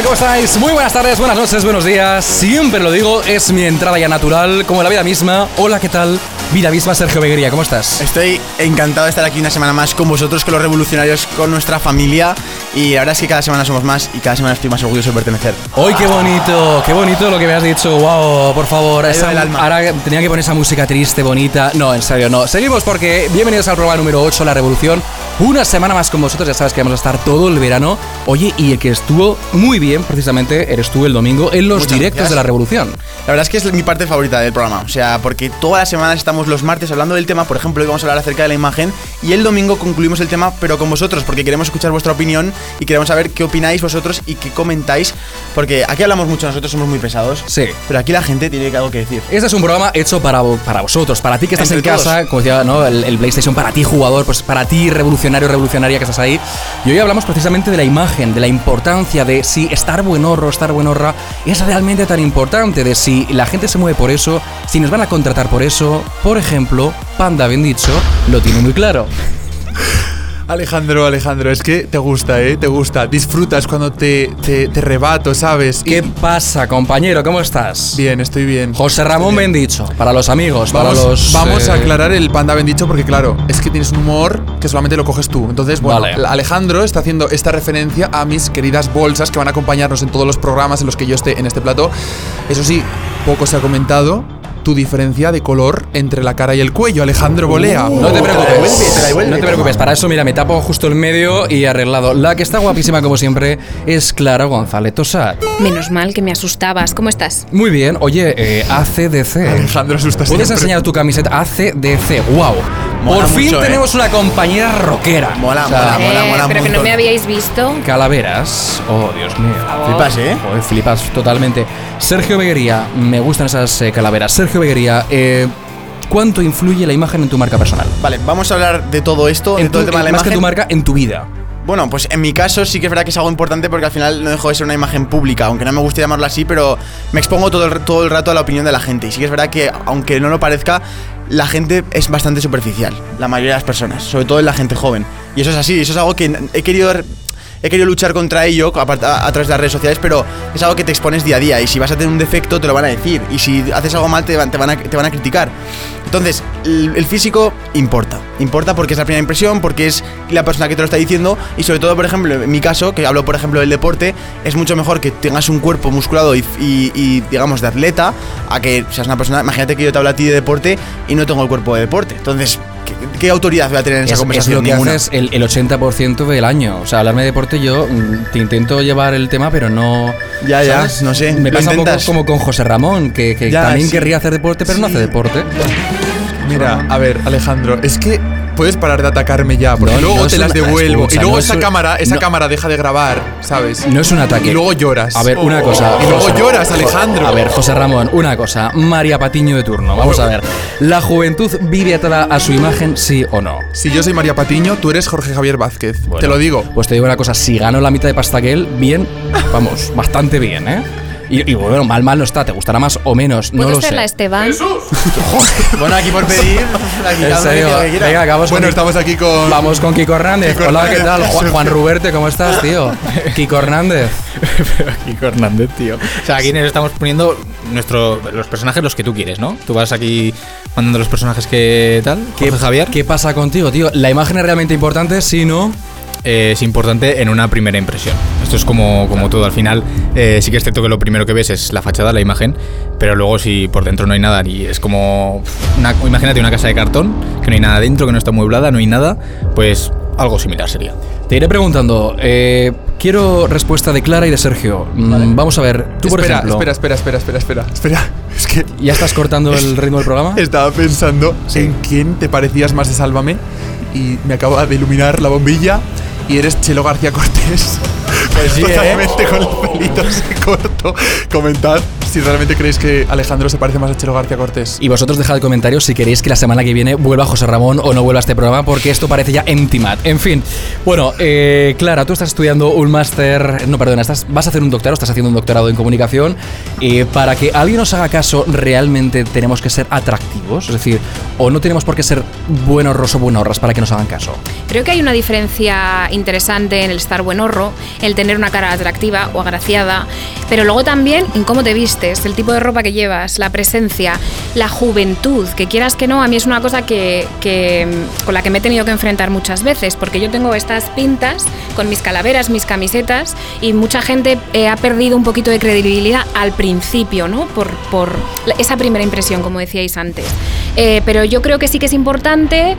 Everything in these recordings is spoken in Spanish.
¿Cómo estáis? Muy buenas tardes, buenas noches, buenos días. Siempre lo digo, es mi entrada ya natural, como la vida misma. Hola, ¿qué tal? Vida misma, Sergio Beguería, ¿cómo estás? Estoy encantado de estar aquí una semana más con vosotros, con los revolucionarios, con nuestra familia. Y la verdad es que cada semana somos más y cada semana estoy más orgulloso de pertenecer. ¡Hoy qué bonito! ¡Qué bonito lo que me has dicho! ¡Wow! Por favor, Ahí va el alma. ahora tenía que poner esa música triste, bonita. No, en serio, no. Seguimos porque bienvenidos al programa número 8, La Revolución. Una semana más con vosotros, ya sabes que vamos a estar todo el verano. Oye, y el que estuvo muy bien, precisamente, eres tú el domingo en los Muchas directos gracias. de La Revolución. La verdad es que es mi parte favorita del programa. O sea, porque todas las semanas estamos los martes hablando del tema. Por ejemplo, hoy vamos a hablar acerca de la imagen. Y el domingo concluimos el tema, pero con vosotros, porque queremos escuchar vuestra opinión y queremos saber qué opináis vosotros y qué comentáis. Porque aquí hablamos mucho, nosotros somos muy pesados. Sí. Pero aquí la gente tiene algo que decir. Este es un programa hecho para, para vosotros, para ti que estás Entre en casa, como decía ¿no? el, el PlayStation, para ti jugador, pues para ti revolucionario, revolucionaria que estás ahí. Y hoy hablamos precisamente de la imagen, de la importancia de si estar buenorro, estar buenorra es realmente tan importante, de si la gente se mueve por eso, si nos van a contratar por eso. Por ejemplo, Panda, bien dicho, lo tiene muy claro. Alejandro, Alejandro, es que te gusta, ¿eh? Te gusta. Disfrutas cuando te, te, te rebato, ¿sabes? ¿Qué Y- pasa, compañero? ¿Cómo estás? Bien, estoy bien. José Ramón bien. Bendicho, para los amigos, Vamos, para los. vamos a eh, aclarar el panda bien dicho porque, claro, es que tienes un humor que solamente lo coges tú. Entonces, bueno, Vale. Alejandro está haciendo esta referencia a mis queridas bolsas que van a acompañarnos en todos los programas en los que yo esté en este plato. Eso sí, poco se ha comentado tu diferencia de color entre la cara y el cuello, Alejandro Bolea. Uh, No te Te la devuelve, preocupes. te la devuelve, no te preocupes. Para eso, mira, me tapo justo el medio y arreglado. La que está guapísima, como siempre, es Clara González Tosat. Menos mal que me asustabas. ¿Cómo estás? Muy bien. Oye, eh, ACDC. Alejandro asusta ¿Puedes siempre. enseñar tu camiseta ACDC? ¡Wow! Mola Por fin mucho, ¿eh? tenemos una compañera rockera. Mola, O sea, mola, mola, Eh, mola un pero que no me habíais visto. Calaveras. Oh, Dios mío. Flipas, ¿eh? Joder, flipas totalmente. Sergio Beguería, me gustan esas eh, calaveras. Sergio Beguería, eh, ¿cuánto influye la imagen en tu marca personal? Vale, vamos a hablar de todo esto, de En todo tu- el tema de la más imagen. que tu marca, en tu vida. Bueno, pues en mi caso sí que es verdad que es algo importante porque al final no dejo de ser una imagen pública, aunque no me guste llamarlo así, pero me expongo todo el, todo el rato a la opinión de la gente. Y sí que es verdad que, aunque no lo parezca, la gente es bastante superficial, la mayoría de las personas, sobre todo en la gente joven. Y eso es así, eso es algo que he querido... He querido luchar contra ello a, través de las redes sociales, pero es algo que te expones día a día y si vas a tener un defecto te lo van a decir y si haces algo mal te van, a, criticar. Entonces, el, el físico importa. Importa porque es la primera impresión, porque es la persona que te lo está diciendo y sobre todo, por ejemplo, en mi caso, que hablo por ejemplo del deporte, es mucho mejor que tengas un cuerpo musculado y, y- y, digamos de atleta a que seas una persona, imagínate que yo te hablo a ti de deporte y no tengo el cuerpo de deporte. Entonces, ¿qué, qué autoridad voy a tener en esa Es, es conversación? lo que Ninguna. haces el, el 80% del año. O sea, hablarme de deporte yo mm, te intento llevar el tema, pero no... Ya, ya, no sé, Me pasa un poco como con José Ramón, que, que Ya, también sí. querría hacer deporte, pero no hace deporte. Mira, a ver, Alejandro, es que puedes parar de atacarme ya, porque No, luego no te las devuelvo. escucha, y luego no esa cámara, esa cámara deja de grabar, ¿sabes? No es un ataque. Y luego lloras. A ver, una cosa. Y luego José- lloras, Alejandro. A ver, José Ramón, una cosa. María Patiño de turno. Vamos a ver. ¿La juventud vive atada a su imagen, sí o no? Si yo soy María Patiño, tú eres Jorge Javier Vázquez. Bueno, Te lo digo. Pues te digo una cosa, si gano la mitad de pasta que él, bien, vamos, bastante bien, ¿eh? Y, y bueno, mal, mal no está, te gustará más o menos, no ¿Puedo lo sé. hacerla, Esteban? Bueno, aquí por pedir. aquí En serio, venga, acabamos Bueno, con, estamos aquí con. vamos con Kiko Hernández. Kiko Hola, ¿qué Hernández. tal? Juan, Juan Ruberte, ¿cómo estás, tío? Kiko Hernández. Kiko Hernández, tío. O sea, aquí nos estamos poniendo nuestro, los personajes los que tú quieres, ¿no? Tú vas aquí mandando los personajes que tal. ¿Qué, Jorge Javier. ¿Qué pasa contigo, tío? ¿La imagen es realmente importante? Sí, ¿no? Eh, es importante en una primera impresión. Esto es como, como todo. Al final, eh, sí que es cierto que lo primero que ves es la fachada, la imagen, pero luego si por dentro no hay nada y es como. Una, imagínate una casa de cartón, que no hay nada dentro, que no está mueblada, no hay nada, pues algo similar sería. Te iré preguntando. eh, quiero respuesta de Clara y de Sergio. Mm, Vamos a ver, tú por espera, ejemplo. espera, espera, espera, espera, espera, espera. Es que ¿Ya estás cortando el ritmo del programa? estaba pensando en quién te parecías más de Sálvame y me acaba de iluminar la bombilla y eres Chelo García Cortés. Pues sí, ¿eh? Totalmente con el pelito así corto. Comentad si realmente creéis que Alejandro se parece más a Chelo García Cortés. Y vosotros dejad comentarios si queréis que la semana que viene vuelva José Ramón o no vuelva a este programa, porque esto parece ya empty mat. En fin, bueno, eh, Clara, tú estás estudiando un máster, no, perdona, estás, vas a hacer un doctorado, estás haciendo un doctorado en comunicación. Eh, para que alguien nos haga caso, realmente tenemos que ser atractivos, es decir, o no tenemos por qué ser buenorros o buenorras para que nos hagan caso. Creo que hay una diferencia interesante en el estar buenorro, el tener una cara atractiva o agraciada, pero luego también en cómo te vistes, el tipo de ropa que llevas, la presencia, la juventud, que quieras que no, a mí es una cosa que, que, con la que me he tenido que enfrentar muchas veces, porque yo tengo estas pintas con mis calaveras, mis camisetas, y mucha gente eh, ha perdido un poquito de credibilidad al principio, ¿no? Por, por esa primera impresión, como decíais antes. Eh, pero yo creo que sí que es importante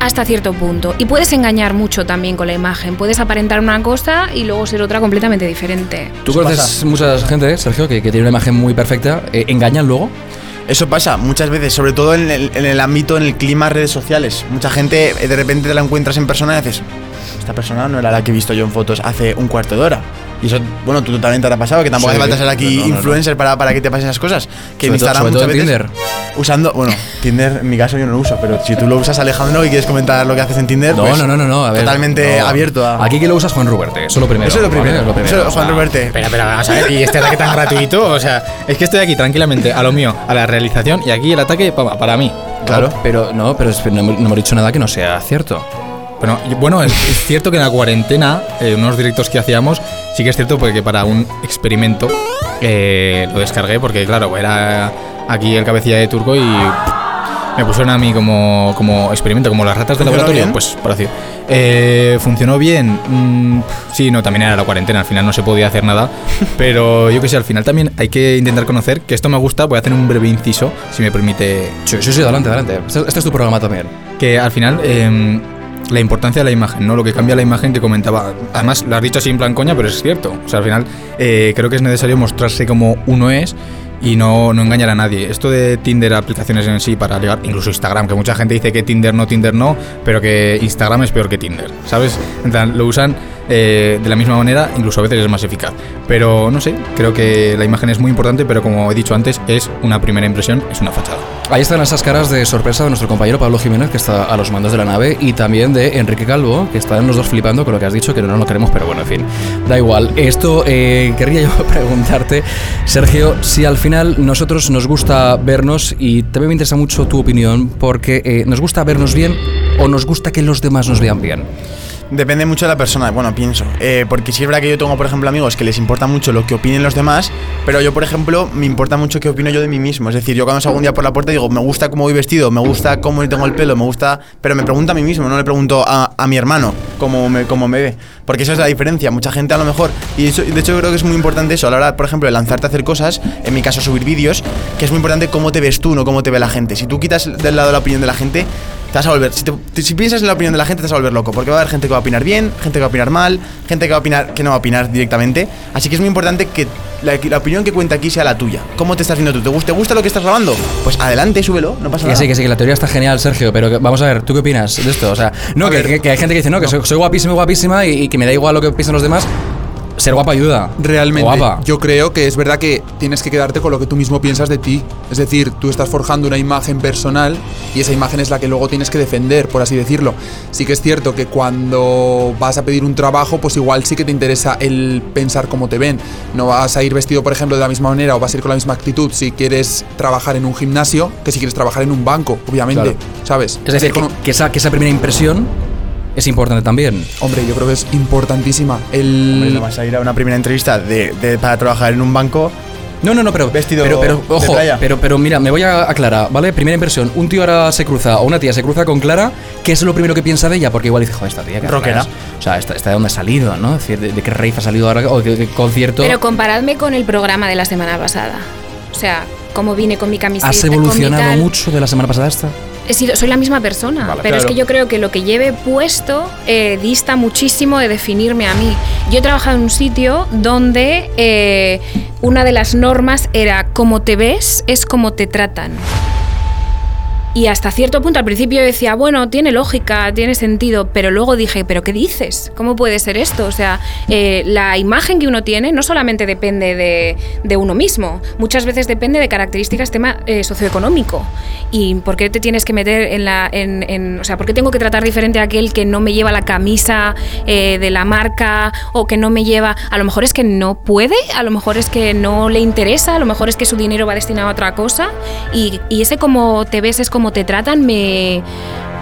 hasta cierto punto. Y puedes engañar mucho también con la imagen. Puedes aparentar una cosa y luego ser otra completamente diferente. Tú conoces mucha gente, Sergio, que, que tiene una imagen muy perfecta, eh, engañan luego. Eso pasa muchas veces, sobre todo en el, en el ámbito, en el clima redes sociales. Mucha gente eh, de repente te la encuentras en persona y dices, esta persona no era la que he visto yo en fotos hace un cuarto de hora. Y eso, bueno, tú también te habrá pasado, que tampoco Sí, hace falta ser aquí no, no, no. influencer Para, para que te pasen esas cosas. Que en Instagram muchas veces. Tinder. Usando, bueno, Tinder en mi caso yo no lo uso, pero si tú lo usas, Alejandro, y quieres comentar lo que haces en Tinder, No, pues, no, no, no, no. a ver, totalmente no. abierto a. Aquí que lo usas Juan Ruberte, eso es lo primero. Eso es lo ¿vale? primero. Lo primero. Eso, Juan Ruberte. Espera, espera, vamos a ver. Y este ataque tan gratuito, o sea, es que estoy aquí tranquilamente a lo mío, a la realización, y aquí el ataque pa- para mí. Claro. Pero no, pero no, no hemos dicho nada que no sea cierto. Bueno, y- bueno, es, es cierto que en la cuarentena, eh, unos directos que hacíamos, sí que es cierto porque para un experimento eh, lo descargué porque, claro, era aquí el cabecilla de turco y me pusieron a mí como, como experimento, como las ratas de ¿Funcionó laboratorio, bien? pues por así. Eh, ¿Funcionó bien? Mm, sí, no, también era la cuarentena, al final no se podía hacer nada, pero yo que sé, al final también hay que intentar conocer, que esto me gusta, voy a hacer un breve inciso, si me permite Sí, sí, sí, adelante, adelante. Este, este es tu programa también. que al final em, la importancia de la imagen, ¿no? Lo que cambia la imagen que comentaba. Además, lo has dicho así en plan coña, pero es cierto. O sea, al final eh, creo que es necesario mostrarse como uno es y no, no engañar a nadie. Esto de Tinder, aplicaciones en sí para ligar, incluso Instagram, que mucha gente dice que Tinder no, Tinder no, pero que Instagram es peor que Tinder, ¿sabes? En plan, lo usan eh, de la misma manera, incluso a veces es más eficaz. Pero no sé, creo que la imagen es muy importante, pero como he dicho antes, es una primera impresión, es una fachada. Ahí están esas caras de sorpresa de nuestro compañero Pablo Jiménez, que está a los mandos de la nave, y también de Enrique Calvo, que están los dos flipando con lo que has dicho, que no lo queremos, pero bueno, en fin, da igual. Esto eh, querría yo preguntarte, Sergio, si al final nosotros nos gusta vernos, y también me interesa mucho tu opinión, porque eh, nos gusta vernos bien o nos gusta que los demás nos vean bien. Depende mucho de la persona, bueno, pienso. Eh, porque sí es verdad que yo tengo, por ejemplo, amigos que les importa mucho lo que opinen los demás, pero yo, por ejemplo, me importa mucho qué opino yo de mí mismo. Es decir, yo cuando salgo un día por la puerta digo, me gusta cómo voy vestido, me gusta cómo tengo el pelo, me gusta. Pero me pregunto a mí mismo, no le pregunto a, a mi hermano cómo me, cómo me ve. Porque esa es la diferencia. Mucha gente a lo mejor. Y eso- de hecho, creo que es muy importante eso. A la hora, por ejemplo, de lanzarte a hacer cosas, en mi caso, subir vídeos, que es muy importante cómo te ves tú, no cómo te ve la gente. Si tú quitas del lado la opinión de la gente, te vas a volver. Si, te- si piensas en la opinión de la gente, te vas a volver loco. Porque va a haber gente que va opinar bien, gente que va a opinar mal, gente que va a opinar que no va a opinar directamente. Así que es muy importante que la, la opinión que cuenta aquí sea la tuya. ¿Cómo te estás viendo tú? ¿Te gusta, te gusta lo que estás grabando? Pues adelante, súbelo, no pasa Que nada. sí, que sí, que la teoría está genial, Sergio, pero que- vamos a ver, ¿tú qué opinas de esto? O sea, no, que, que- que hay gente que dice, no, que soy, soy guapísima, guapísima y, y que me da igual lo que piensen los demás. Ser guapa ayuda. Realmente, Guapa. yo creo que es verdad que tienes que quedarte con lo que tú mismo piensas de ti. Es decir, tú estás forjando una imagen personal y esa imagen es la que luego tienes que defender, por así decirlo. Sí que es cierto que cuando vas a pedir un trabajo, pues igual sí que te interesa el pensar cómo te ven. No vas a ir vestido, por ejemplo, de la misma manera o vas a ir con la misma actitud si quieres trabajar en un gimnasio que si quieres trabajar en un banco, obviamente. Claro. ¿Sabes? Es decir, que, que esa, que esa primera impresión es importante también. Hombre, yo creo que es importantísima. Hombre, El, no vas a ir a una primera entrevista de, de- para trabajar en un banco. No, no, no, pero. Vestido pero, pero, de ojo, playa. pero, pero mira, me voy a aclarar, ¿vale? Primera impresión, un tío ahora se cruza, o una tía se cruza con Clara, ¿qué es lo primero que piensa de ella? Porque igual dice, joder, esta tía que Rockera. O sea, esta, esta de dónde ha salido, ¿no? Es decir, de, de qué rave ha salido ahora, o de qué concierto. Pero comparadme con el programa de la semana pasada. O sea, cómo vine con mi camiseta. ¿Has con mi evolucionado tal. mucho de la semana pasada esta? He sido, soy la misma persona, Vale, pero es que yo creo que lo que lleve puesto eh, dista muchísimo de definirme a mí. Yo he trabajado en un sitio donde eh, una de las normas era como te ves es como te tratan. Y hasta cierto punto al principio decía, bueno, tiene lógica, tiene sentido, pero luego dije, ¿pero qué dices? ¿Cómo puede ser esto? O sea, eh, la imagen que uno tiene no solamente depende de, de uno mismo, muchas veces depende de características tema eh, socioeconómico. ¿Y por qué te tienes que meter en la... En, o sea, ¿por qué tengo que tratar diferente a aquel que no me lleva la camisa eh, de la marca o que no me lleva... A lo mejor es que no puede, a lo mejor es que no le interesa, a lo mejor es que su dinero va destinado a otra cosa y, y ese como te ves es como te tratan me...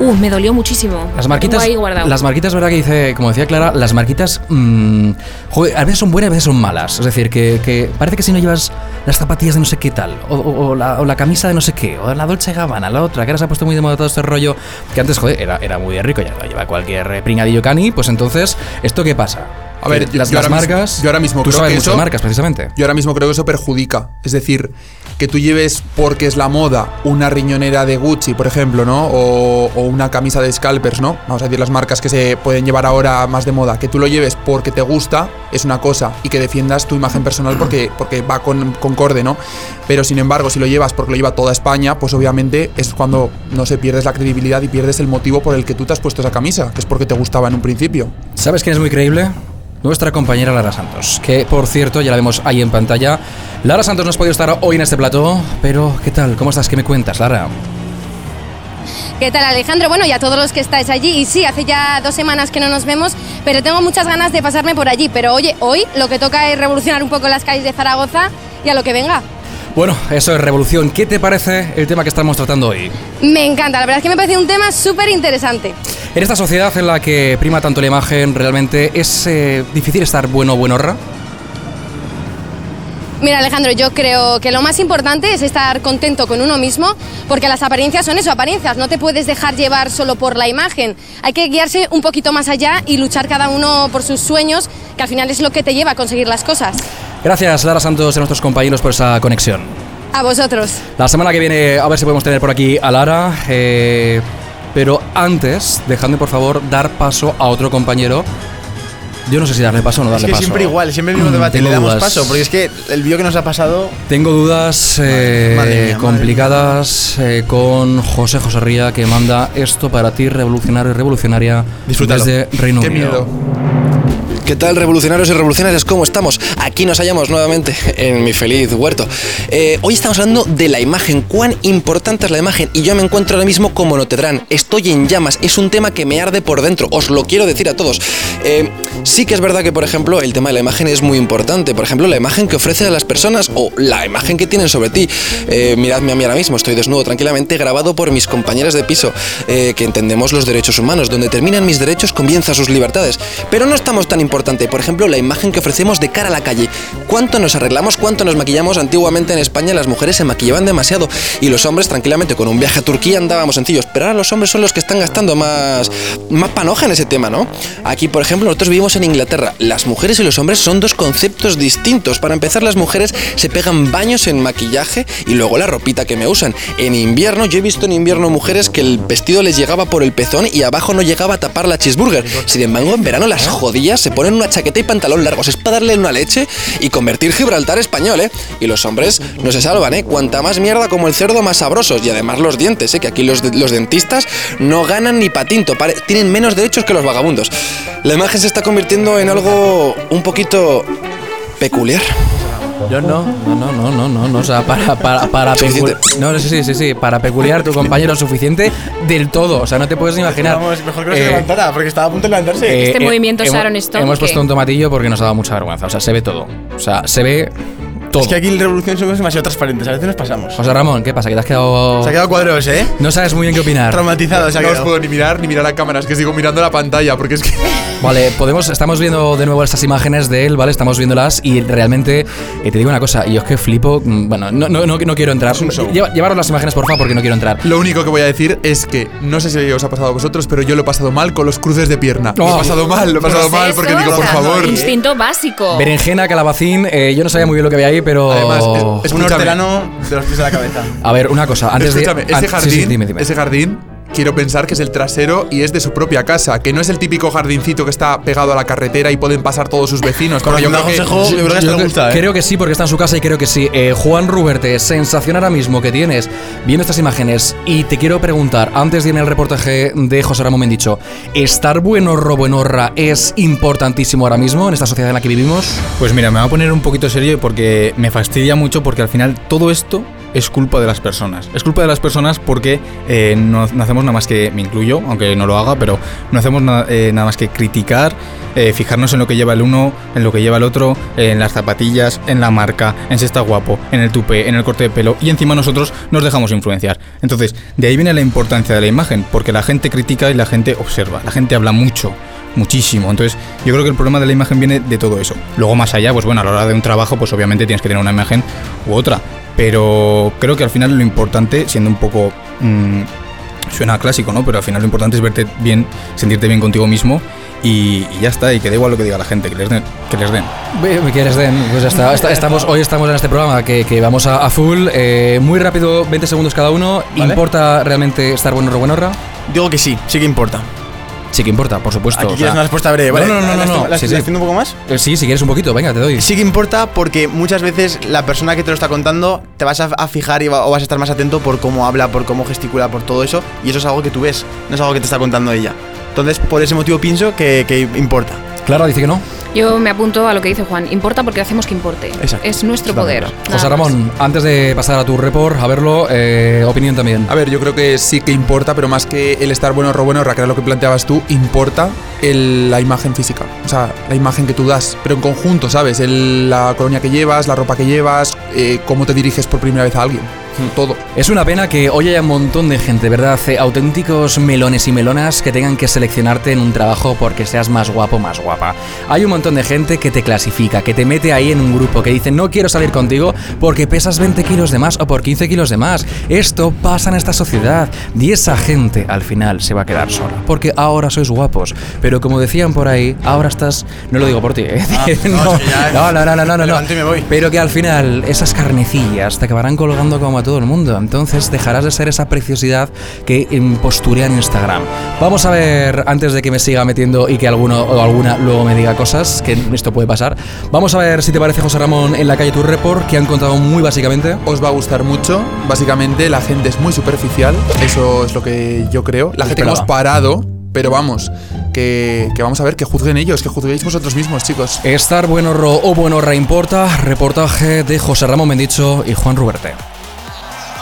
Uh, me dolió muchísimo. Las marquitas, las marquitas, verdad que dice, como decía Clara, las marquitas, mm, joder, a veces son buenas, a veces son malas. Es decir, que, que parece que si no llevas las zapatillas de no sé qué tal, o, o- o la, o la camisa de no sé qué, o la Dolce Gabbana, la otra, que ahora se ha puesto muy de moda todo este rollo, que antes, joder, era, era muy de rico, ya lo lleva cualquier pringadillo cani, pues entonces, ¿esto qué pasa? A ver, yo- las, yo las ahora mismo- marcas, yo ahora mismo tú creo sabes que mucho eso- marcas, precisamente. Yo ahora mismo creo que eso perjudica. Es decir, que tú lleves porque es la moda una riñonera de Gucci, por ejemplo, ¿no? O, una camisa de scalpers, ¿no? Vamos a decir las marcas que se pueden llevar ahora más de moda. Que tú lo lleves porque te gusta es una cosa y que defiendas tu imagen personal porque, porque va con concorde, ¿no? Pero sin embargo, si lo llevas porque lo lleva toda España, pues obviamente es cuando, no sé, pierdes la credibilidad y pierdes el motivo por el que tú te has puesto esa camisa, que es porque te gustaba en un principio. ¿Sabes quién es muy creíble? Nuestra compañera Lara Santos, que por cierto ya la vemos ahí en pantalla. Lara Santos no has podido estar hoy en este plató, pero ¿qué tal? ¿Cómo estás? ¿Qué me cuentas, Lara? ¿Qué tal Alejandro? Bueno, y a todos los que estáis allí, y sí, hace ya dos semanas que no nos vemos, pero tengo muchas ganas de pasarme por allí. Pero oye, hoy lo que toca es revolucionar un poco las calles de Zaragoza y a lo que venga. Bueno, eso es revolución. ¿Qué te parece el tema que estamos tratando hoy? Me encanta, la verdad es que me parece un tema súper interesante. En esta sociedad en la que prima tanto la imagen, realmente es eh, difícil estar bueno o buenorra. Mira Alejandro, yo creo que lo más importante es estar contento con uno mismo, porque las apariencias son eso, apariencias, no te puedes dejar llevar solo por la imagen, hay que guiarse un poquito más allá y luchar cada uno por sus sueños, que al final es lo que te lleva a conseguir las cosas. Gracias, Lara Santos, y a nuestros compañeros por esa conexión. A vosotros. La semana que viene, a ver si podemos tener por aquí a Lara. eh, pero antes, dejadme por favor dar paso a otro compañero. Yo no sé si darle paso o no Es darle que paso. siempre igual, siempre el mismo debate. tengo Le damos dudas. paso, porque es que el vídeo que nos ha pasado. Tengo dudas eh, Madre mía, madre complicadas eh, con José José Ría que manda esto para ti, revolucionario y revolucionaria Disfrútalo. desde Reino Qué Unido. miedo. ¿Qué tal, revolucionarios y revolucionarias? ¿Cómo estamos? Aquí nos hallamos nuevamente en mi feliz huerto. Eh, hoy estamos hablando de la imagen, cuán importante es la imagen. Y yo me encuentro ahora mismo como Notedran. Estoy en llamas, es un tema que me arde por dentro, os lo quiero decir a todos. Eh, sí que es verdad que, por ejemplo, el tema de la imagen es muy importante. Por ejemplo, la imagen que ofrece a las personas o la imagen que tienen sobre ti. Eh, miradme a mí ahora mismo, estoy desnudo tranquilamente, grabado por mis compañeras de piso, que entendemos los derechos humanos. Donde terminan mis derechos, comienzan sus libertades. Pero no estamos tan importante. Por ejemplo, la imagen que ofrecemos de cara a la calle. ¿Cuánto nos arreglamos? ¿Cuánto nos maquillamos? Antiguamente en España las mujeres se maquillaban demasiado y los hombres tranquilamente con un viaje a Turquía andábamos sencillos. Pero ahora los hombres son los que están gastando más, más panoja en ese tema, ¿no? Aquí, por ejemplo, nosotros vivimos en Inglaterra. Las mujeres y los hombres son dos conceptos distintos. Para empezar, las mujeres se pegan baños en maquillaje y luego la ropita que me usan. En invierno, yo he visto en invierno mujeres que el vestido les llegaba por el pezón y abajo no llegaba a tapar la cheeseburger. Sin embargo, en verano las jodillas se ponen una chaqueta y pantalón largos. Es para darle una leche y convertir Gibraltar español, ¿eh? Y los hombres no se salvan, ¿eh? Cuanta más mierda como el cerdo, más sabrosos. Y además los dientes, ¿eh? Que aquí los, los dentistas no ganan ni patinto. tienen menos derechos que los vagabundos. La imagen se está convirtiendo en algo un poquito peculiar. Yo no, no, no, no, no, no, no, o sea, para, para, para Suficiente. pecu- No, sí, sí, sí, sí, para peculiar tu compañero suficiente del todo, o sea, no te puedes ni imaginar. Vamos, mejor que no se Eh, levantara, porque estaba a punto de levantarse. eh, Este eh, movimiento hemos- Sharon Stone, Hemos ¿qué? puesto un tomatillo porque nos ha dado mucha vergüenza, o sea, se ve todo. O sea, se ve todo. es que aquí en Revolución somos demasiado transparentes, a veces nos pasamos. José Ramón, ¿qué pasa? Que te has quedado. Se ha quedado cuadros, ¿eh? No sabes muy bien qué opinar. Traumatizado, se ha No os quedado. puedo ni mirar ni mirar a cámaras, que sigo mirando la pantalla, porque es que. Vale, podemos, estamos viendo de nuevo estas imágenes de él, ¿vale? Estamos viéndolas y realmente eh, te digo una cosa, y yo es que flipo, mm, bueno, no, no, no, no quiero entrar. Lleva- llevaros las imágenes, por favor, porque no quiero entrar. Lo único que voy a decir es que no sé si os ha pasado a vosotros, pero yo lo he pasado mal con los cruces de pierna. Lo Oh. he pasado mal, lo he pasado mal porque digo, por favor. Instinto básico. Berenjena, calabacín, eh, yo no sabía muy bien lo que había ahí, pero. Además, es- Un Escúchame. hortelano de los pies a la cabeza. A ver, una cosa, antes Escúchame, de. ese an- sí, jardín, sí, dime, dime. ese jardín quiero pensar que es el trasero y es de su propia casa, que no es el típico jardincito que está pegado a la carretera y pueden pasar todos sus vecinos. porque yo creo que- yo que gusta, ¿eh? Creo que sí, porque está en su casa y creo que sí. Eh, Juan Ruberte, sensación ahora mismo que tienes viendo estas imágenes. Y te quiero preguntar, antes de ir en el reportaje de José Ramón Mendicho, ¿estar buenorro, buenorra es importantísimo ahora mismo en esta sociedad en la que vivimos? Pues mira, me voy a poner un poquito serio porque me fastidia mucho porque al final todo esto es culpa de las personas. Es culpa de las personas porque eh, no, hacemos nada más que, me incluyo, aunque no lo haga, pero no hacemos na- eh, nada más que criticar, eh, fijarnos en lo que lleva el uno, en lo que lleva el otro, en las zapatillas, en la marca, en si está guapo, en el tupé, en el corte de pelo y encima nosotros nos dejamos influenciar. Entonces, de ahí viene la importancia de la imagen, porque la gente critica y la gente observa, la gente habla mucho muchísimo. Entonces, yo creo que el problema de la imagen viene de todo eso. Luego, más allá, pues bueno, a la hora de un trabajo, pues obviamente tienes que tener una imagen u otra. Pero creo que al final lo importante, siendo un poco. mm, suena clásico, ¿no? Pero al final lo importante es verte bien, sentirte bien contigo mismo y, y ya está. Y que da igual lo que diga la gente, que les den. Que les den. ¿Me quieres, Den? Pues ya está. Esta- Estamos, hoy estamos en este programa que, que vamos a, a full. Eh, muy rápido, 20 segundos cada uno. Vale. ¿Importa realmente estar buenorro, buenorra? Digo que sí, sí que importa. Sí que importa, por supuesto. Aquí o quieres sea- una respuesta breve, ¿vale? No, no, no, ¿La no, no. ¿La Sí, haciendo un poco más? Eh, Sí, si quieres un poquito, venga, te doy. Sí que importa porque muchas veces la persona que te lo está contando te vas a, a fijar y va- o vas a estar más atento por cómo habla, por cómo gesticula, por todo eso. Y eso es algo que tú ves, no es algo que te está contando ella. Entonces, por ese motivo pienso que, que importa. Clara dice que no. Yo me apunto a lo que dice Juan. Importa porque hacemos que importe. Exacto. Es nuestro poder. nada José más. Ramón, antes de pasar a tu report, a verlo, eh, opinión también. A ver, yo creo que sí que importa, pero más que el estar bueno o bueno, que era lo que planteabas tú, importa el- la imagen física. O sea, la imagen que tú das, pero en conjunto, ¿sabes? El- la colonia que llevas, la ropa que llevas, eh, cómo te diriges por primera vez a alguien. Todo. Es una pena que hoy haya un montón de gente, ¿verdad? Auténticos melones y melonas que tengan que seleccionarte en un trabajo porque seas más guapo, más guapa. Hay un montón de gente que te clasifica, que te mete ahí en un grupo, que dice no quiero salir contigo porque pesas 20 kilos de más o por 15 kilos de más. Esto pasa en esta sociedad y esa gente al final se va a quedar sola porque ahora sois guapos. Pero como decían por ahí, ahora estás. No lo digo por ti, ¿eh? Ah, no, no, no, no, no, no, no, no. Pero que al final esas carnecillas te acabarán colgando como a todo el mundo. Entonces dejarás de ser esa preciosidad que em, posturea en Instagram. Vamos a ver, antes de que me siga metiendo y que alguno o alguna luego me diga cosas, que esto puede pasar. Vamos a ver si te parece, José Ramón, en la calle tu report, que han contado muy básicamente. Os va a gustar mucho. Básicamente, la gente es muy superficial. Eso es lo que yo creo. La gente que hemos parado, pero vamos, que, que vamos a ver que juzguen ellos, que juzguéis vosotros mismos, chicos. Estar buenorro o buenorra importa. Reportaje de José Ramón Mendicho y Juan Ruberte.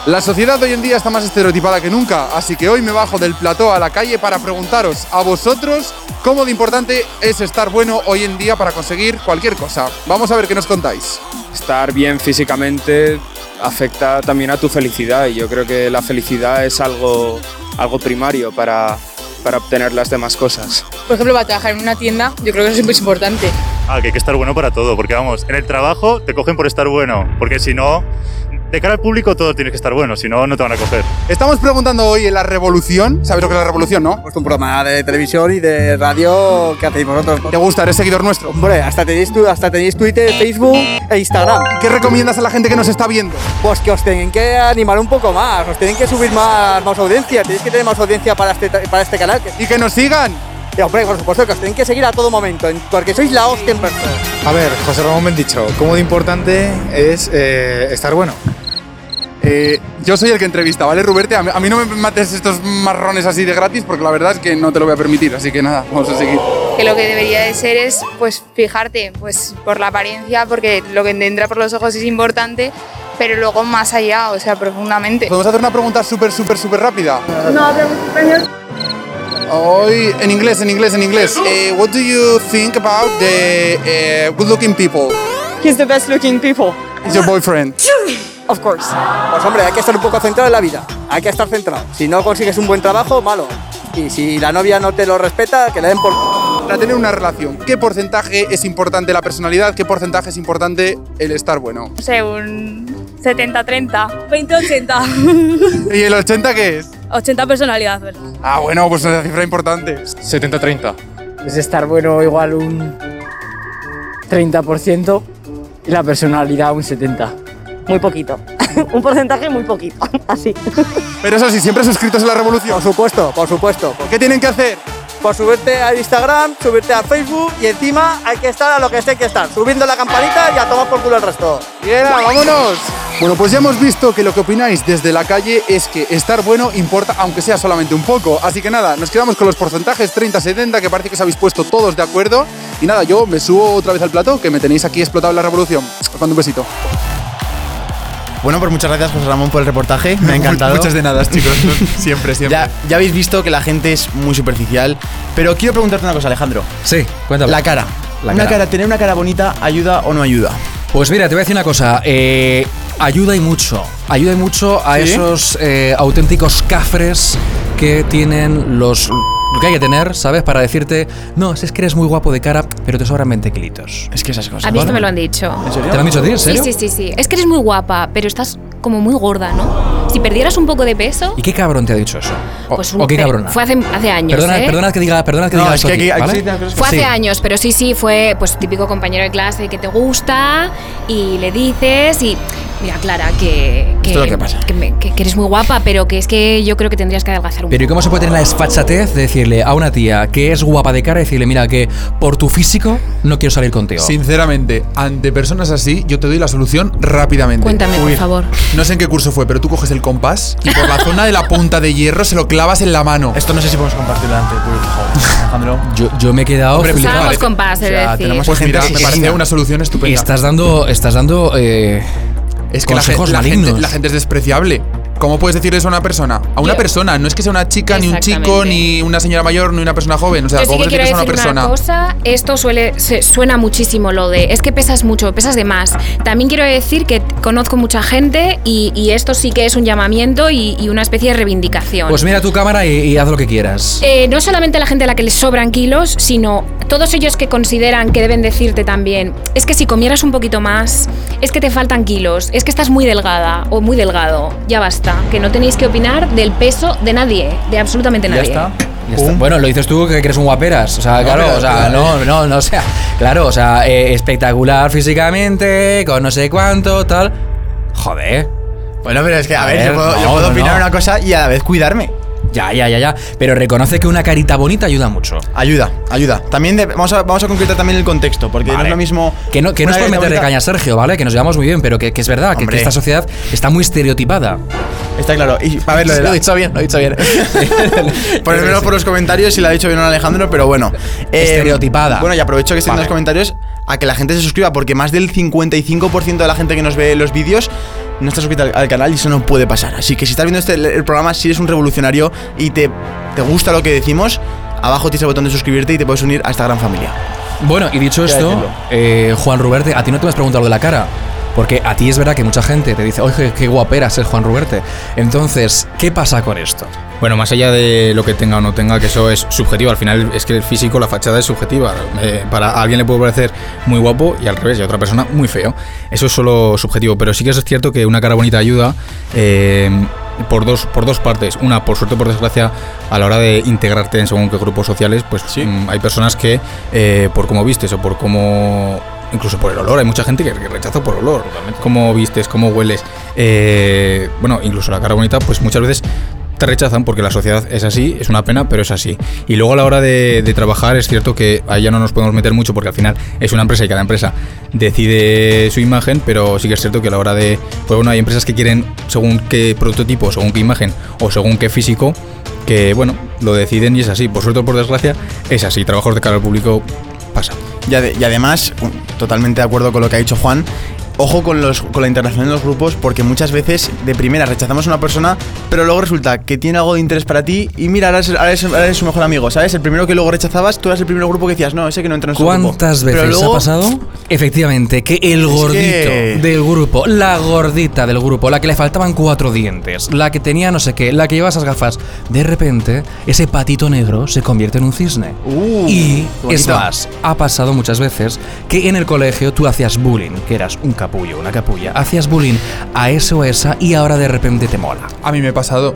La sociedad hoy en día está más estereotipada que nunca, así que hoy me bajo del plató a la calle para preguntaros a vosotros cómo de importante es estar bueno hoy en día para conseguir cualquier cosa. Vamos a ver qué nos contáis. estar bien físicamente afecta también a tu felicidad y yo creo que la felicidad es algo, algo primario para, para obtener las demás cosas. Por ejemplo, para trabajar en una tienda, yo creo que eso es muy importante. Ah, que hay que estar bueno para todo, porque vamos, en el trabajo te cogen por estar bueno, porque si no, de cara al público todo tienes que estar bueno, si no, no te van a coger. Estamos preguntando hoy en la revolución, ¿sabes lo que es la revolución, no? Pues un programa de televisión y de radio que hacéis vosotros. ¿Te gusta? ¿Eres seguidor nuestro? Hombre, hasta tenéis, tu- hasta tenéis Twitter, Facebook e Instagram. ¿Qué recomiendas a la gente que nos está viendo? Pues que os tienen que animar un poco más, os tienen que subir más, más audiencia, tenéis que tener más audiencia para este, para este canal. Y que nos sigan. y, hombre, por supuesto que os tienen que seguir a todo momento, en- porque sois la hostia en persona. A ver, José Ramón Mendicho, ¿cómo de importante es eh, estar bueno? Eh, yo soy el que entrevista, ¿vale, Ruberte? A mí, a mí no me mates estos marrones así de gratis porque la verdad es que no te lo voy a permitir, así que nada, vamos a seguir. Que lo que debería de ser es, pues, fijarte, pues, por la apariencia, porque lo que entra por los ojos es importante, pero luego más allá, o sea, profundamente. ¿Podemos hacer una pregunta súper, súper, súper rápida? No hablamos español. Hoy, en inglés, en inglés, en inglés. Eh, what do you think about the eh, good-looking people? He's the best looking people. Is your boyfriend? Of course. Pues hombre, hay que estar un poco centrado en la vida, hay que estar centrado. Si no consigues un buen trabajo, malo. Y si la novia no te lo respeta, que le den por... Para tener una relación, ¿qué porcentaje es importante la personalidad? ¿Qué porcentaje es importante el estar bueno? No sé, un 70-30. 20-80. ¿Y el 80 qué es? 80 personalidad, ¿verdad? Ah, bueno, pues es una cifra importante. 70-30. Es estar bueno igual un 30% y la personalidad un 70%. Muy poquito. un porcentaje muy poquito, así. Pero eso sí, siempre suscritos a la revolución. Por supuesto, por supuesto. ¿Qué tienen que hacer? Pues subirte a Instagram, subirte a Facebook y encima hay que estar a lo que esté que estar, subiendo la campanita y a tomar por culo el resto. Bien, vámonos. Bueno, pues ya hemos visto que lo que opináis desde la calle es que estar bueno importa, aunque sea solamente un poco. Así que nada, nos quedamos con los porcentajes 30-70, que parece que os habéis puesto todos de acuerdo. Y nada, yo me subo otra vez al plato, que me tenéis aquí explotado la revolución. Os mando un besito. Bueno, pues muchas gracias, José Ramón, por el reportaje. Me ha encantado. Muchas de nada, chicos. siempre, siempre. Ya, ya habéis visto que la gente es muy superficial. Pero quiero preguntarte una cosa, Alejandro. Sí, cuéntame. La cara. La una cara. cara, tener una cara bonita, ¿ayuda o no ayuda? Pues mira, te voy a decir una cosa. eh, ayuda y mucho. Ayuda y mucho a ¿Sí? esos eh, auténticos cafres que tienen los. Lo que hay que tener, ¿sabes? Para decirte, no, es que eres muy guapo de cara, pero te sobran 20 kilitos. Es que esas cosas. A mí esto me lo han dicho. ¿En serio? ¿Te lo han dicho a ti? ¿En serio? Sí, sí, sí, sí. Es que eres muy guapa, pero estás como muy gorda, ¿no? Si perdieras un poco de peso, ¿Y qué cabrón te ha dicho eso? O, pues o qué cabrona. Fue hace, hace años, Perdona, ¿eh? perdona que diga, perdona que No, diga es esto que aquí, aquí- ¿vale? sí, tengo que- Fue hace Sí. años, pero sí, sí, fue pues típico compañero de clase que te gusta y le dices y mira, Clara, que, que, Esto es lo que pasa. que me- que- que eres muy guapa, pero que es que yo creo que tendrías que adelgazar un Pero ¿y poco. cómo se puede tener la desfachatez de decirle a una tía que es guapa de cara y decirle, mira, que por tu físico no quiero salir contigo? Sinceramente, ante personas así, yo te doy la solución rápidamente. Cuéntame, por favor. No sé en qué curso fue, pero tú coges el compás y por la zona de la punta de hierro se lo clavas en la mano. Esto no sé si podemos compartirlo público, joder, Alejandro. Yo, yo me he quedado Hombre, flipado. Usábamos compás, he de decir. tenemos Pues gente mira, que me parece una solución estupenda. Estás dando, estás dando eh, Es que la, gen- consejos la malignos. gente, la gente es despreciable. ¿Cómo puedes decir eso a una persona? A una Yo- persona, no es que sea una chica, ni un chico, Exactamente. ni una señora mayor, ni una persona joven. O sea, Yo sí ¿cómo que puedes quiero decir eso a decir una una persona? cosa, esto suele, se- suena muchísimo lo de, es que pesas mucho, pesas de más. También quiero decir que conozco mucha gente y, y esto sí que es un llamamiento y, y una especie de reivindicación. Pues mira tu cámara y, y haz lo que quieras. Eh, no solamente la gente a la que les sobran kilos, sino todos ellos que consideran que deben decirte también, es que si comieras un poquito más, es que te faltan kilos, es que estás muy delgada o muy delgado, ya basta, que no tenéis que opinar del peso de nadie, de absolutamente Ya nadie. está. Ya está. Bueno, lo dices tú que eres un guaperas. O sea, claro, pero- o sea, no, no, no, o sea, claro, o sea, eh, espectacular físicamente, con no sé cuánto, tal. Joder. Bueno, pero es que, a, A ver, ver, yo puedo, yo no, puedo no, opinar no. una cosa y a la vez cuidarme. Ya, ya, ya, ya. Pero reconoce que una carita bonita ayuda mucho. Ayuda, ayuda. También de- vamos, a, vamos a concretar también el contexto, porque no Vale. es lo mismo. Que no, que no una es por carita meterle bonita- caña a Sergio, ¿vale? Que nos llevamos muy bien, pero que, que es verdad, que, que Hombre. esta sociedad está muy estereotipada. Está claro. Y, a ver, lo de Lo la- he dicho bien, lo he dicho bien. Ponérmelo por los comentarios si lo ha dicho bien Alejandro, pero bueno. Eh, Estereotipada. Bueno, y aprovecho que estoy en Vale. los comentarios a que la gente se suscriba, porque más del 55% de la gente que nos ve los vídeos no está suscrita al, al canal y eso no puede pasar. Así que si estás viendo este el programa, si eres un revolucionario y te, te gusta lo que decimos, abajo tienes el botón de suscribirte y te puedes unir a esta gran familia. Bueno, y dicho esto, eh, Juan Ruberte, a ti no te me has preguntado lo de la cara. Porque a ti es verdad que mucha gente te dice, oye, qué guapera ser Juan Ruberte. Entonces, ¿qué pasa con esto? Bueno, más allá de lo que tenga o no tenga, que eso es subjetivo, al final es que el físico, la fachada es subjetiva. Eh, para alguien le puede parecer muy guapo y al revés, y a otra persona muy feo. Eso es solo subjetivo, pero sí que es cierto que una cara bonita ayuda eh, por, dos, por dos partes. Una, por suerte o por desgracia, a la hora de integrarte en según qué grupos sociales, pues mm, hay personas que eh, por cómo vistes o por cómo incluso por el olor. Hay mucha gente que, rechaza por olor. Cómo vistes, cómo hueles. Eh, bueno, incluso la cara bonita, pues muchas veces te rechazan porque la sociedad es así, es una pena, pero es así. Y luego a la hora de, de trabajar es cierto que ahí ya no nos podemos meter mucho porque al final es una empresa y cada empresa decide su imagen, pero sí que es cierto que a la hora de... Pues bueno, hay empresas que quieren según qué prototipo, según qué imagen o según qué físico, que bueno, lo deciden y es así. Por suerte o por desgracia, es así. Trabajos de cara al público pasa. Y, ade- y además, totalmente de acuerdo con lo que ha dicho Juan, ojo con, los, con la integración en los grupos, porque muchas veces de primera rechazamos a una persona, pero luego resulta que tiene algo de interés para ti y mira, ahora eres, ahora eres- ahora eres su mejor amigo, ¿sabes? El primero que luego rechazabas, tú eras el primer grupo que decías, no, ese que no entra en su grupo. ¿Cuántas Pero veces luego- ha pasado? Efectivamente, que el gordito que- del grupo, la gordita del grupo, la que le faltaban cuatro dientes, la que tenía no sé qué, la que llevaba esas gafas, de repente ese patito negro se convierte en un cisne. y qué es más, ha pasado muchas veces que en el colegio tú hacías bullying, que eras un capullo, una capulla, hacías bullying a ese o esa y ahora de repente te mola. A mí me ha pasado.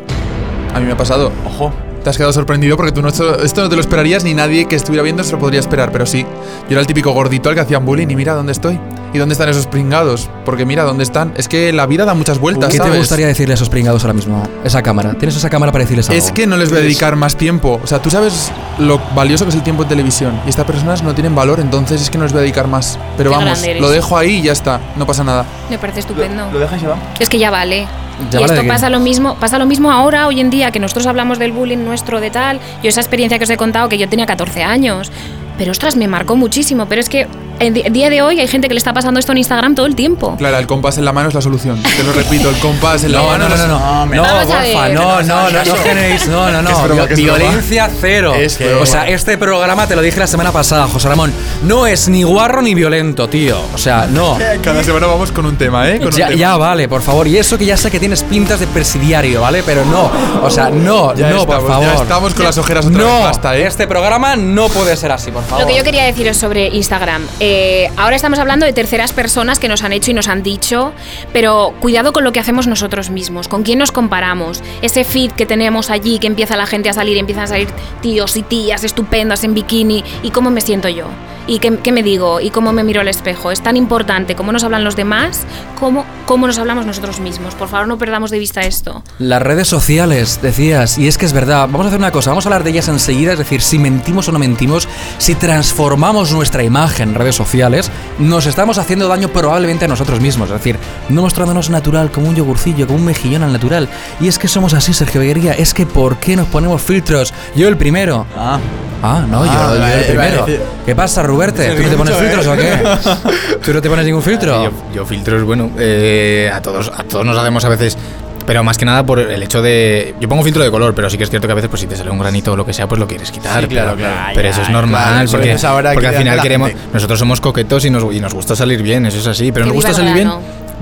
A mí me ha pasado. Ojo. Te has quedado sorprendido porque tú no, esto, esto no te lo esperarías ni nadie que estuviera viendo se lo podría esperar, pero sí. Yo era el típico gordito al que hacían bullying y mira dónde estoy. ¿Y dónde están esos pringados? Porque mira, ¿dónde están? Es que la vida da muchas vueltas, ¿Qué te ¿sabes? gustaría decirle a esos pringados ahora mismo? Esa cámara. ¿Tienes esa cámara para decirles algo? Es que no les voy a dedicar más tiempo. O sea, tú sabes lo valioso que es el tiempo en televisión. Y estas personas no tienen valor, entonces es que no les voy a dedicar más. Pero Qué vamos, lo dejo ahí y ya está. No pasa nada. Me parece estupendo. ¿Lo dejas y va? Es que ya vale. ¿Ya y vale esto pasa lo mismo, pasa lo mismo ahora, hoy en día, que nosotros hablamos del bullying nuestro de tal. Yo esa experiencia que os he contado, que yo tenía 14 años. Pero ostras, me marcó muchísimo. Pero es que en di- día de hoy hay gente que le está pasando esto en Instagram todo el tiempo. Clara, el compás en la mano es la solución. Te lo repito, el compás en la No, mano. no, no, no. No, a porfa, no, no, no, no generéis, no, no, no. broma. Violencia cero. Es o sea, este programa te lo dije la semana pasada, José Ramón. No es ni guarro ni violento, tío. O sea, no. Cada semana vamos con un tema, ¿eh? Con un Ya, tema. ya vale, por favor. Y eso que ya sé que tienes pintas de presidiario, ¿vale? Pero no. O sea, no, Ya no, estamos, por favor. ya estamos con las ojeras otra No, vez, basta, ¿eh? este programa no puede ser así, por favor. Lo que yo quería deciros sobre Instagram. Eh, ahora estamos hablando de terceras personas que nos han hecho y nos han dicho, pero cuidado con lo que hacemos nosotros mismos, con quién nos comparamos. Ese feed que tenemos allí, que empieza la gente a salir, empiezan a salir tíos y tías estupendas en bikini, y cómo me siento yo. ¿Y qué, qué me digo? ¿Y cómo me miro al espejo? Es tan importante cómo nos hablan los demás como cómo nos hablamos nosotros mismos. Por favor, no perdamos de vista esto. Las redes sociales, decías, y es que es verdad. Vamos a hacer una cosa, vamos a hablar de ellas enseguida, es decir, si mentimos o no mentimos, si transformamos nuestra imagen en redes sociales, nos estamos haciendo daño probablemente a nosotros mismos, es decir, no mostrándonos natural como un yogurcillo, como un mejillón al natural. Y es que somos así, Sergio Beguería, es que ¿por qué nos ponemos filtros? Yo el primero. Ah. Ah, no, yo, Ah, yo el primero. ¿Qué pasa, Ruberte? ¿Tú no te pones filtros o qué? ¿Tú no te pones ningún filtro? Yo, yo filtros, bueno, eh, a todos, a todos nos hacemos a veces. Pero más que nada por el hecho de. Yo pongo filtro de color, pero sí que es cierto que a veces, pues si te sale un granito o lo que sea, pues lo quieres quitar. Sí, claro, pero, claro. pero eso es normal, claro, porque, porque que al final queremos. Nosotros somos coquetos y nos, y nos gusta salir bien, eso es así. Pero Que nos gusta salir bien.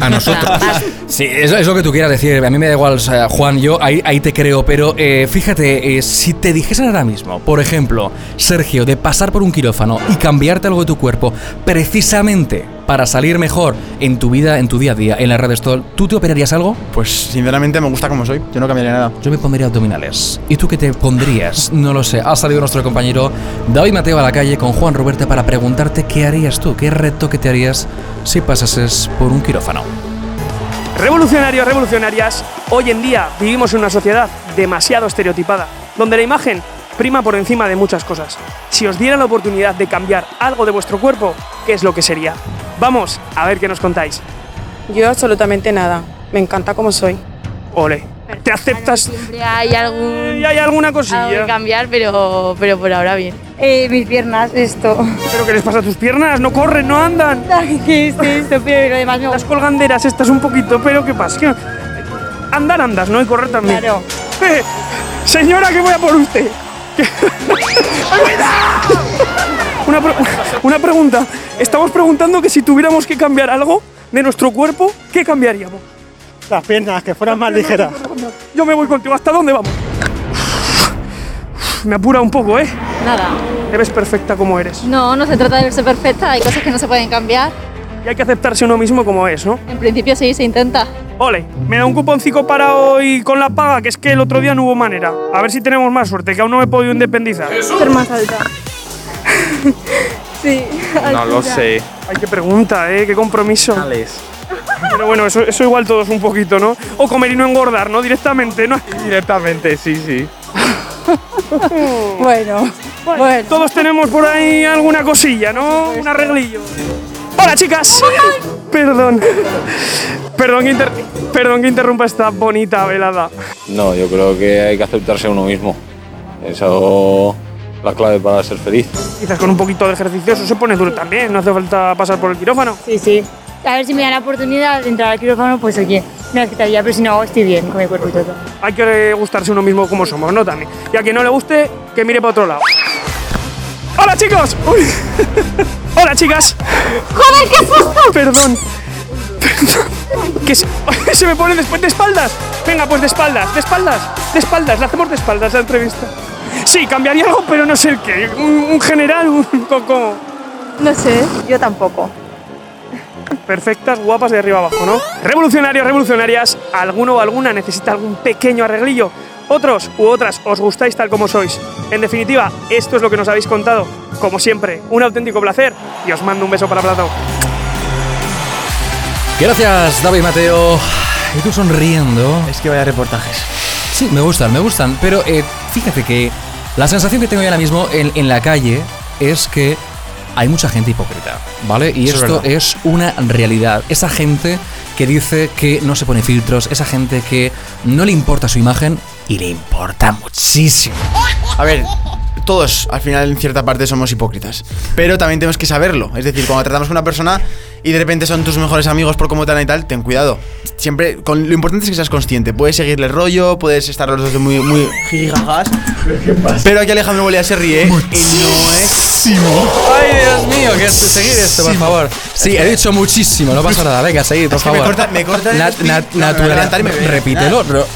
A nosotros. Sí, es, es lo que tú quieras decir. A mí me da igual, o sea, Juan, yo ahí, ahí te creo. Pero eh, fíjate, eh, si te dijesen ahora mismo, por ejemplo, Sergio, de pasar por un quirófano y cambiarte algo de tu cuerpo precisamente para salir mejor en tu vida, en tu día a día, en las redes, todo, ¿tú te operarías algo? Pues sinceramente me gusta como soy. Yo no cambiaría nada. Yo me pondría abdominales. ¿Y tú qué te pondrías? No lo sé. Ha salido nuestro compañero David Mateo a la calle con Juan Roberta para preguntarte qué harías tú, qué reto que te harías si pasases por un quirófano. Revolucionarios, revolucionarias, hoy en día vivimos en una sociedad demasiado estereotipada, donde la imagen prima por encima de muchas cosas. Si os diera la oportunidad de cambiar algo de vuestro cuerpo, ¿qué es lo que sería? Vamos a ver qué nos contáis. Yo absolutamente nada. Me encanta como soy. Ole. ¿Te aceptas? Siempre hay algún. ¿Y hay alguna cosilla? algo que cambiar, pero, pero por ahora bien. Eh, mis piernas, esto. ¿Pero qué les pasa a tus piernas? ¿No corren, no andan? ¿Qué es esto? Pero lo demás me Las colganderas estas un poquito, pero ¿qué pasa? ¿Qué- Andar andas, ¿no? Y correr también. Claro. Eh, señora, que voy a por usted. una, pre- una pregunta. Estamos preguntando que si tuviéramos que cambiar algo de nuestro cuerpo, ¿qué cambiaríamos? Las piernas, que fueran más ligeras. Yo me voy contigo. ¿Hasta dónde vamos? Me apura un poco, ¿eh? Nada. Te ves perfecta como eres. No, no se trata de verse perfecta. Hay cosas que no se pueden cambiar. Y hay que aceptarse uno mismo como es, ¿no? En principio sí, se intenta. Ole, me da un cuponcito para hoy con la paga, que es que el otro día no hubo manera. A ver si tenemos más suerte, que aún no me he podido independizar. Ser más alta. Sí. No lo sé. Ay, qué pregunta, ¿eh? Qué compromiso. Pero bueno, eso, eso igual todos un poquito, ¿no? O comer y no engordar, ¿no? Directamente, ¿no? Directamente, sí, sí. Bueno. Bueno. Todos tenemos por ahí alguna cosilla, ¿no? Un arreglillo. Hola, chicas. Perdón. Perdón que, Perdón que interrumpa esta bonita velada. No, yo creo que hay que aceptarse a uno mismo. Eso es la clave para ser feliz. Quizás con un poquito de ejercicio eso se pone duro también, no hace falta pasar por el quirófano. Sí, sí. A ver si me da la oportunidad de entrar al quirófano, pues oye, me quitaría, pero si no, estoy bien con mi cuerpo y todo. Hay que gustarse uno mismo como somos, ¿no? También. Y a quien no le guste, que mire para otro lado. ¡Hola, chicos! Uy. ¡Hola, chicas! ¡Joder, qué susto! Perdón. Perdón. Que se, se me pone después de espaldas. Venga, pues de espaldas, de espaldas, de espaldas. La hacemos de espaldas la entrevista. Sí, cambiaría algo, pero no sé el qué. Un, un general, un coco. No sé, yo tampoco. Perfectas, guapas de arriba abajo, ¿no? Revolucionarios, revolucionarias, alguno o alguna necesita algún pequeño arreglillo. Otros u otras os gustáis tal como sois. En definitiva, esto es lo que nos habéis contado. Como siempre, un auténtico placer y os mando un beso para Plato. Gracias, David Mateo. Y tú sonriendo. Es que vaya reportajes. Sí, me gustan, me gustan. Pero eh, fíjate que la sensación que tengo yo ahora mismo en, en la calle es que hay mucha gente hipócrita, ¿vale? Y Eso es esto verdad. es una realidad. Esa gente que dice que no se pone filtros, esa gente que no le importa su imagen y le importa muchísimo. A ver, todos al final en cierta parte somos hipócritas. Pero también tenemos que saberlo. Es decir, cuando tratamos con una persona y de repente son tus mejores amigos por cómo te dan y tal, ten cuidado. Siempre, con, lo importante es que seas consciente. Puedes seguirle el rollo, puedes estar los dos de muy, muy jijijajas. Pero aquí Alejandro Bolea se ríe y no es. Ay, Dios mío, que seguir esto, por favor. Sí, he dicho muchísimo, no pasa nada. Venga, seguid, por Es que me favor. corta- me corta el Na- na- No, me naturalidad. me. Repítelo, pero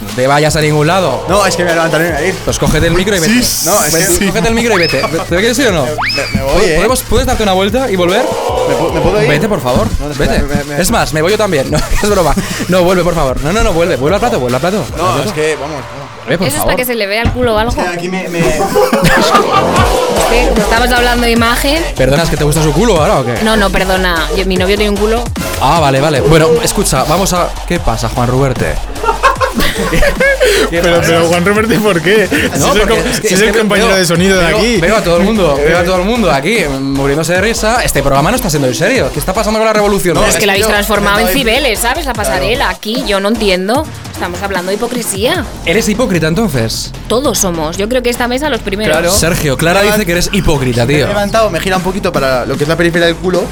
no te vayas a ningún lado. No, es que me voy a levantar y me voy a ir. Pues cógete el micro y vete. Sí, no, es que- Cógete el micro y vete. ¿Te quieres ir o no? Me, me voy, eh. ¿Podemos- ¿Puedes darte una vuelta y volver? ¿Me, pu- me puedo ir? Vete, por favor. No, espera, Vete. me- me- Es más, me voy yo también. No, es broma. No, vuelve, por favor. No, no, no, vuelve. Vuelve al plato, vuelve al plato. No, plato. es que, vamos. Vuelve, por ¿Eso es favor. para que se le vea el culo o algo? Aquí me. me... Es que, como estamos hablando de imagen. ¿Perdonas que te gusta su culo ahora o qué? No, no, perdona. Yo- mi novio tiene un culo. Ah, vale, vale. Bueno, escucha, vamos a. ¿Qué pasa, Juan Ruberte? Pero, pero Juan Roberto, ¿y por qué? Si es el, porque com- si es el que compañero veo- de sonido de veo- aquí. Veo a todo el mundo, veo a todo el mundo aquí muriéndose de risa. Este programa no está siendo en serio. ¿Qué está pasando con la revolución? es que la habéis transformado en Claro. Cibeles, ¿sabes? La pasarela. Aquí yo no entiendo. Estamos hablando de hipocresía. ¿Eres hipócrita entonces? Todos somos. Yo creo que esta mesa los primeros. Sergio, Clara dice que eres hipócrita, Me he tío. levantado, me gira un poquito para lo que es la periferia del culo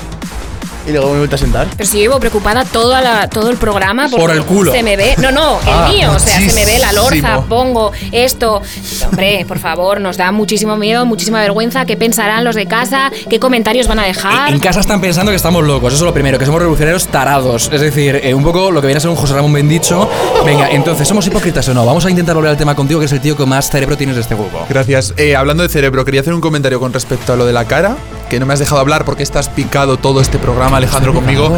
y luego me vuelto a sentar. Pero si yo llevo preocupada toda la, todo el programa Por el culo. Se me ve. No, no, el Ah, mío. O sea, se me ve la lorza, muchísimo. pongo esto. Hombre, por favor, nos da muchísimo miedo, muchísima vergüenza. ¿Qué pensarán los de casa? ¿Qué comentarios van a dejar? En casa están pensando que estamos locos, eso es lo primero, que somos revolucionarios tarados. Es decir, eh, un poco lo que viene a ser un José Ramón Bendicho. Venga, entonces, ¿somos hipócritas o no? Vamos a intentar volver al tema contigo, que es el tío que más cerebro tienes de este grupo. Gracias. Eh, hablando de cerebro, quería hacer un comentario con respecto a lo de la cara, que no me has dejado hablar porque estás picado todo este programa, Alejandro, conmigo.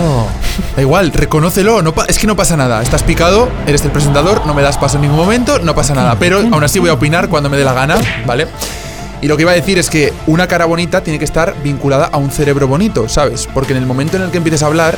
Da igual, reconócelo, no es que no pasa nada. Estás picado, eres el presentador, no me das paso en ningún momento, no pasa nada. Pero aún así voy a opinar cuando me dé la gana, ¿vale? Y lo que iba a decir es que una cara bonita tiene que estar vinculada a un cerebro bonito, ¿sabes? Porque en el momento en el que empieces a hablar,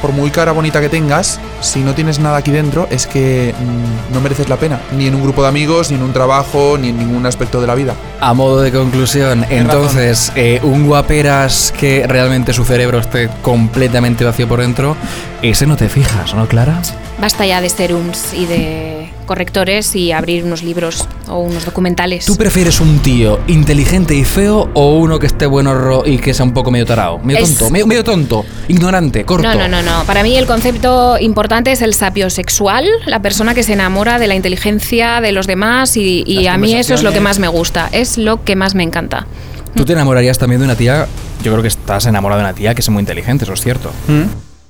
por muy cara bonita que tengas, si no tienes nada aquí dentro, es que mm, no mereces la pena. Ni en un grupo de amigos, ni en un trabajo, ni en ningún aspecto de la vida. A modo de conclusión, entonces, eh, un guaperas que realmente su cerebro esté completamente vacío por dentro, ese no te fijas, ¿no, Clara? Basta ya de serums y de correctores y abrir unos libros o unos documentales. ¿Tú prefieres un tío inteligente y feo o uno que esté bueno y que sea un poco medio tarao? Medio Es- tonto, medio, medio tonto, ignorante, corto. No, no, no, no. Para mí el concepto importante es el sapiosexual, la persona que se enamora de la inteligencia de los demás y, a mí eso es lo que más me gusta, es lo que más me encanta. Tú te enamorarías también de una tía. Yo creo que estás enamorado de una tía que es muy inteligente, eso es cierto.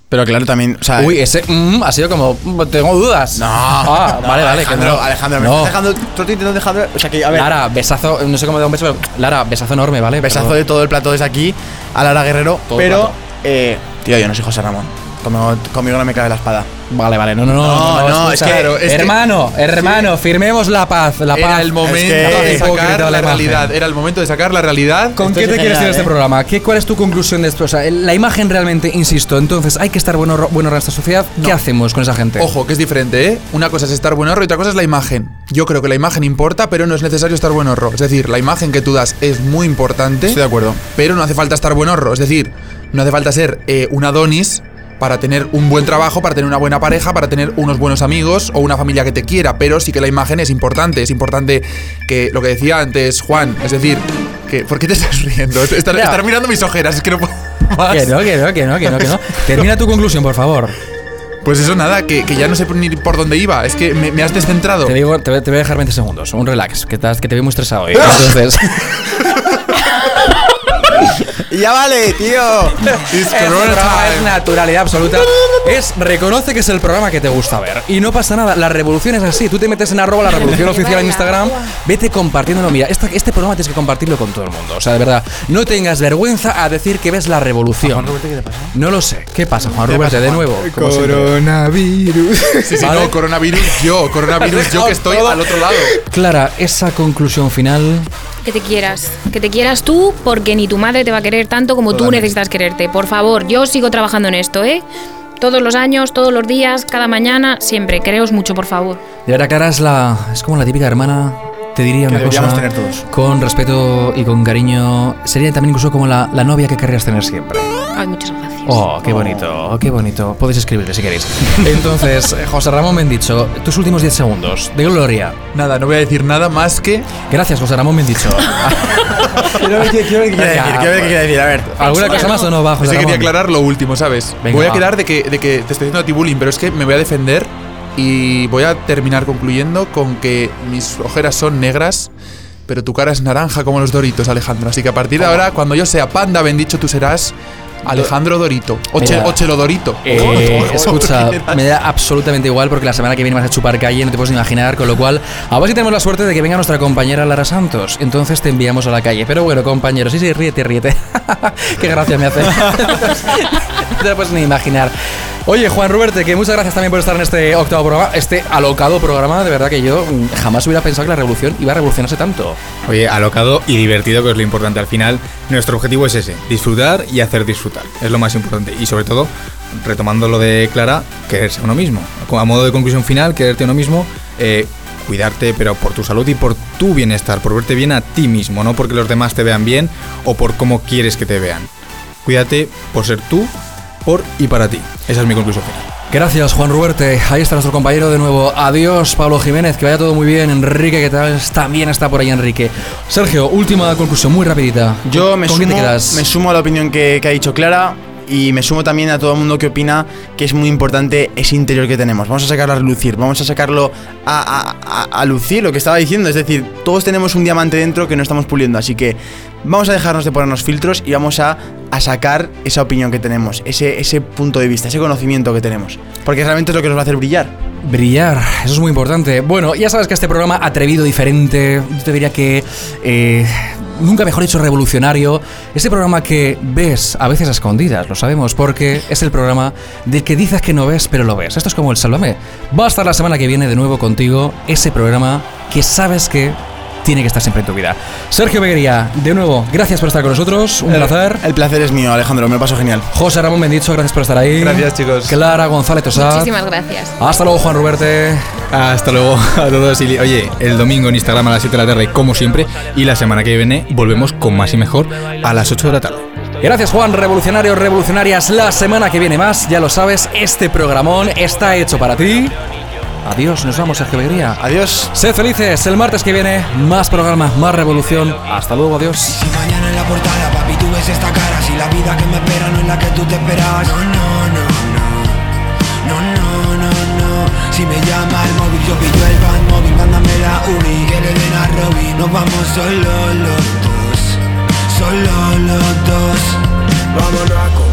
Pero claro, también. O sea, Uy, ese mm, ha sido como. mm, Tengo dudas. No, Ah, vale, vale. que Alejandro, no. Alejandro, me No. estás dejando. Tú dejar. O sea, que, a ver. Lara, besazo. No sé cómo dar un beso, pero. Lara, besazo enorme, ¿vale? Besazo de todo el plato desde aquí a Lara Guerrero. Todo el pero, plato. eh, tío, yo no soy José Ramón. Conmigo, conmigo no me cabe la espada. Vale, vale. No, no, no. No, no, es que- claro, es que- hermano, hermano, firmemos la paz. La paz. Era el momento Es que- de sacar la realidad. Era el momento de sacar la realidad. ¿Con Esto qué te quieres ir a este ¿eh? programa? ¿Qué, ¿Cuál es tu conclusión de esto? O sea, la imagen realmente, insisto, entonces hay que estar bueno, bueno en esta sociedad. ¿Qué hacemos con esa gente? Ojo, que es diferente, ¿eh? Una cosa es estar buen horro y otra cosa es la imagen. Yo creo que la imagen importa, pero no es necesario estar buen horro. Es decir, la imagen que tú das es muy importante. Estoy de acuerdo. Pero no hace falta estar buen horro. Es decir, no hace falta ser eh, un Adonis para tener un buen trabajo, para tener una buena pareja, para tener unos buenos amigos o una familia que te quiera. Pero sí que la imagen es importante. Es importante que lo que decía antes Juan, es decir, que. ¿Por qué te estás riendo? Estar, Ya. estar mirando mis ojeras, es que no puedo. más. Que no, que no, que no, que no, que no. Termina tu conclusión, por favor. Pues eso nada, que, que ya no sé ni por dónde iba. Es que me, me has descentrado. Te, digo, te, voy- te voy a dejar 20 segundos. Un relax, que, estás, que te veo muy estresado hoy. Entonces. ya vale, tío. Este programa es naturalidad absoluta. Es reconoce que es el programa que te gusta ver. Y no pasa nada. La revolución es así. Tú te metes en arroba la revolución oficial en Instagram. Vete compartiéndolo. Mira, esta- este programa tienes que compartirlo con todo el mundo. O sea, de verdad, no tengas vergüenza a decir que ves la revolución. No lo sé. ¿Qué pasa, Juan ¿Qué Roberto? pasa, De nuevo. Coronavirus. Sí, sí, ¿Vale? no, coronavirus yo, coronavirus yo que estoy Todo. al otro lado. Clara, esa conclusión final. Que te quieras, que te quieras tú porque ni tu madre te va a querer tanto como tú necesitas quererte. Por favor, yo sigo trabajando en esto, ¿eh? Todos los años, todos los días, cada mañana, siempre. Quereos mucho, por favor. De verdad, Clara es, la, es como la típica hermana. Te diría Que una cosa. tener todos. Con respeto y con cariño. Sería también incluso como la, la novia que querrías tener siempre. Ay, muchas gracias. Oh, qué bonito, oh, qué bonito. Podéis escribirle si queréis. Entonces, eh, José Ramón Bendicho, tus últimos 10 segundos. De gloria. Nada, no voy a decir nada más que. Gracias, José Ramón Bendicho. quiero ver qué quiero ver qué quiere decir, quiero ver qué quiere decir. A ver. ¿Alguna cosa más o no va, Es José que quería Ramón? aclarar lo último, ¿sabes? Venga, voy a va. quedar de que, de que te estoy haciendo a ti bullying, pero es que me voy a defender y voy a terminar concluyendo con que mis ojeras son negras, pero tu cara es naranja como los doritos, Alejandro. Así que a partir de ahora, cuando yo sea panda, ben dicho, tú serás Alejandro Dorito. O, che- Mira, o Chelo Dorito. Eh, escucha, me da absolutamente igual porque la semana que viene vas a chupar calle, no te puedes ni imaginar, con lo cual, a ver si tenemos la suerte de que venga nuestra compañera Lara Santos. Entonces te enviamos a la calle. Pero bueno, compañero, sí, sí, ríete, ríete. Qué gracia me hace. no te lo puedes ni imaginar. Oye, Juan Ruberte, que muchas gracias también por estar en este octavo programa, este alocado programa. De verdad que yo mm, jamás hubiera pensado que la revolución iba a revolucionarse tanto. Oye, alocado y divertido, que es lo importante. Al final, nuestro objetivo es ese, disfrutar y hacer disfrutar. Es lo más importante. Y sobre todo, retomando lo de Clara, quererse a uno mismo. A modo de conclusión final, quererte a uno mismo, eh, cuidarte, pero por tu salud y por tu bienestar, por verte bien a ti mismo, no porque los demás te vean bien o por cómo quieres que te vean. Cuídate por ser tú, por y para ti. Esa es mi conclusión final. Gracias, Juan Ruberte. Ahí está nuestro compañero de nuevo. Adiós, Pablo Jiménez. Que vaya todo muy bien. Enrique, ¿qué tal? También está por ahí Enrique. Sergio, última conclusión, muy rapidita. Yo me ¿Con sumo, quién te quedas? me sumo a la opinión que, que ha dicho Clara y me sumo también a todo el mundo que opina que es muy importante ese interior que tenemos. Vamos a sacarlo a relucir, vamos a sacarlo a, a- a- lucir lo que estaba diciendo. Es decir, todos tenemos un diamante dentro que no estamos puliendo, así que vamos a dejarnos de ponernos filtros y vamos a, a sacar esa opinión que tenemos, ese, ese punto de vista, ese conocimiento que tenemos. Porque realmente es lo que nos va a hacer brillar. Brillar, eso es muy importante. Bueno, ya sabes que este programa atrevido, diferente, yo te diría que eh, nunca mejor dicho revolucionario, ese programa que ves a veces a escondidas, lo sabemos, porque es el programa del que dices que no ves, pero lo ves. Esto es como el Sálvame. Va a estar la semana que viene de nuevo contigo ese programa que sabes que tiene que estar siempre en tu vida. Sergio Beguería, de nuevo, gracias por estar con nosotros, un El- placer. El placer es mío, Alejandro, me lo paso genial. José Ramón Bendicho, gracias por estar ahí. Gracias, chicos. Clara González Tosar. Muchísimas gracias. Hasta luego, Juan Ruberte. Hasta luego a todos. Y, oye, el domingo en Instagram a las 7 de la tarde, como siempre. Y la semana que viene volvemos con más y mejor a las 8 de la tarde. Gracias Juan, revolucionarios, revolucionarias. La semana que viene más, ya lo sabes, este programón está hecho para ti. Adiós, nos vamos, Sergio Alegría. Adiós. Sed felices, el martes que viene, más programas, más revolución. Hasta luego, adiós. Mañana en la portada, papi, tú ves esta cara Si la vida que me espera no es la que tú te esperabas No, no, no, no No, no, no, no Si me llama el móvil, yo pillo el van móvil Mándame la uni, que le den a Robin Nos vamos solo los dos Solo los dos Vámonos a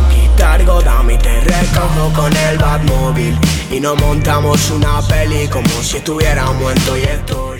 Gotham y te recojo con el Batmóvil. Y nos montamos una peli como si estuviéramos en Toy Story